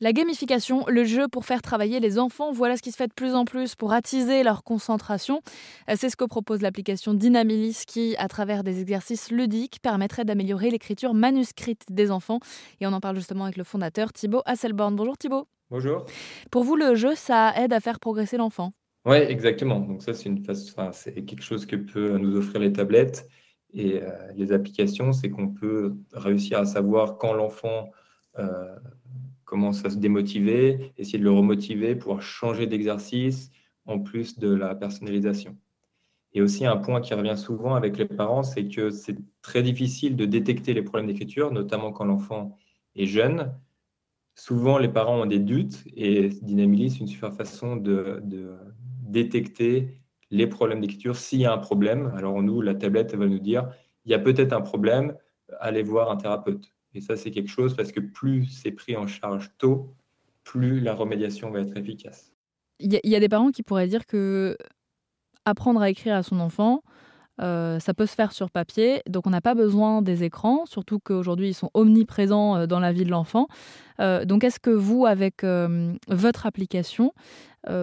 La gamification, le jeu pour faire travailler les enfants, voilà ce qui se fait de plus en plus pour attiser leur concentration. Euh, c'est ce que propose l'application Dynamilis qui, à travers des exercices ludiques, permettrait d'améliorer l'écriture manuscrite des enfants. Et on en parle justement avec le fondateur Thibaut Hasselborn. Bonjour Thibaut. Bonjour. Pour vous, le jeu, ça aide à faire progresser l'enfant Oui, exactement. Donc ça, c'est une c'est quelque chose que peut nous offrir les tablettes et euh, les applications, c'est qu'on peut réussir à savoir quand l'enfant euh, commence à se démotiver, essayer de le remotiver, pouvoir changer d'exercice, en plus de la personnalisation. Et aussi un point qui revient souvent avec les parents, c'est que c'est très difficile de détecter les problèmes d'écriture, notamment quand l'enfant est jeune. Souvent, les parents ont des doutes et Dynamilis, c'est une super façon de, de détecter les problèmes d'écriture s'il y a un problème. Alors nous, la tablette va nous dire, il y a peut-être un problème, allez voir un thérapeute. Et ça, c'est quelque chose parce que plus c'est pris en charge tôt, plus la remédiation va être efficace. Il y, a des parents qui pourraient dire que apprendre à écrire à son enfant, euh, ça peut se faire sur papier, donc on n'a pas besoin des écrans, surtout qu'aujourd'hui ils sont omniprésents euh, dans la vie de l'enfant. Euh, donc est-ce que vous, avec votre application,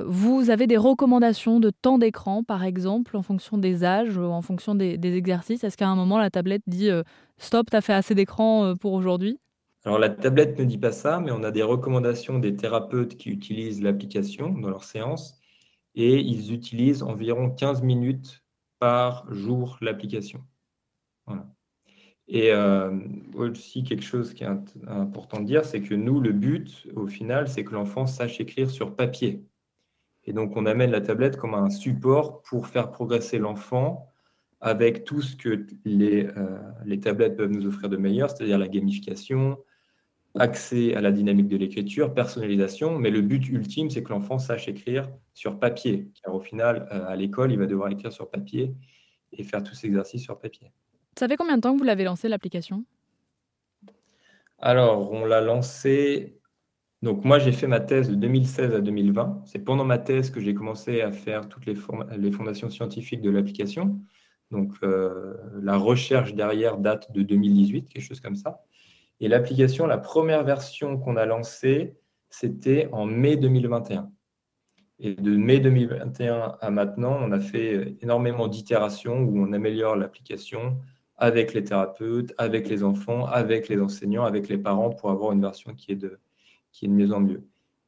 vous avez des recommandations de temps d'écran, par exemple, en fonction des âges en fonction des, exercices? Est-ce qu'à un moment la tablette dit stop, tu as fait assez d'écran pour aujourd'hui alors la tablette ne dit pas ça, mais on a des recommandations des thérapeutes qui utilisent l'application dans leurs séances et ils utilisent environ 15 minutes par jour l'application. Et euh, aussi quelque chose qui est important de dire, c'est que nous, le but, au final, c'est que l'enfant sache écrire sur papier. Et donc, on amène la tablette comme un support pour faire progresser l'enfant avec tout ce que les, euh, les tablettes peuvent nous offrir de meilleur, c'est-à-dire la gamification, accès à la dynamique de l'écriture, personnalisation, mais le but ultime, c'est que l'enfant sache écrire sur papier, car au final, euh, à l'école, il va devoir écrire sur papier et faire tous ces exercices sur papier. Ça fait combien de temps que vous l'avez lancé, l'application? Alors, on l'a lancé... Donc, moi, j'ai fait ma thèse de 2016 à 2020. C'est pendant ma thèse que j'ai commencé à faire toutes les, les fondations scientifiques de l'application. Donc, euh, la recherche derrière date de 2018, quelque chose comme ça. Et l'application, la première version qu'on a lancée, c'était en mai 2021. Et de mai 2021 à maintenant, on a fait énormément d'itérations où on améliore l'application avec les thérapeutes, avec les enfants, avec les enseignants, avec les parents pour avoir une version qui est de, qui est de mieux en mieux.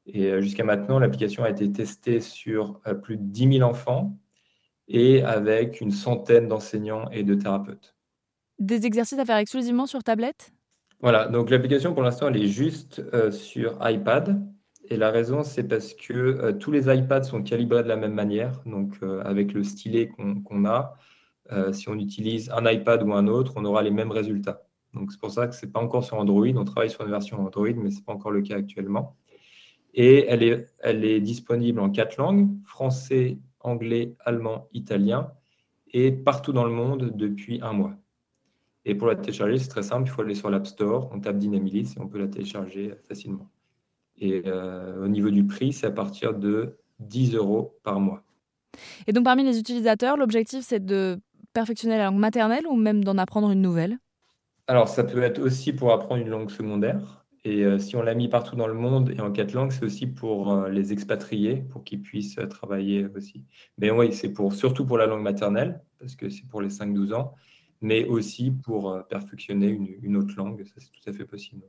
Et euh, jusqu'à maintenant, l'application a été testée sur euh, plus de 10 000 enfants et avec une centaine d'enseignants et de thérapeutes. Des exercices à faire exclusivement sur tablette? Voilà, donc l'application pour l'instant, elle est juste euh, sur iPad. Et la raison, c'est parce que euh, tous les iPads sont calibrés de la même manière. Donc, euh, avec le stylet qu'on a, si on utilise un iPad ou un autre, on aura les mêmes résultats. Donc, c'est pour ça que ce n'est pas encore sur Android. On travaille sur une version Android, mais ce n'est pas encore le cas actuellement. Et elle est, elle est disponible en quatre langues français, anglais, allemand, italien et partout dans le monde depuis un mois. Et pour la télécharger, c'est très simple, il faut aller sur l'App Store, on tape Dynamilis et on peut la télécharger facilement. Et euh, au niveau du prix, c'est à partir de 10 euros par mois. Et donc parmi les utilisateurs, l'objectif c'est de perfectionner la langue maternelle ou même d'en apprendre une nouvelle? Alors ça peut être aussi pour apprendre une langue secondaire. Et euh, si on l'a mis partout dans le monde et en quatre langues, c'est aussi pour euh, les expatriés, pour qu'ils puissent travailler aussi. Mais oui, c'est pour, surtout pour la langue maternelle, parce que c'est pour les 5-12 ans mais aussi pour euh, perfectionner une, autre langue. Ça, c'est tout à fait possible.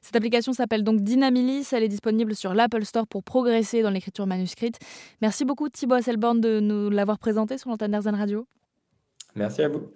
Cette application s'appelle donc Dynamilis. Elle est disponible sur l'Apple Store pour progresser dans l'écriture manuscrite. Merci beaucoup Thibaut Asselborn de nous l'avoir présenté sur l'antenne Radio. Merci à vous.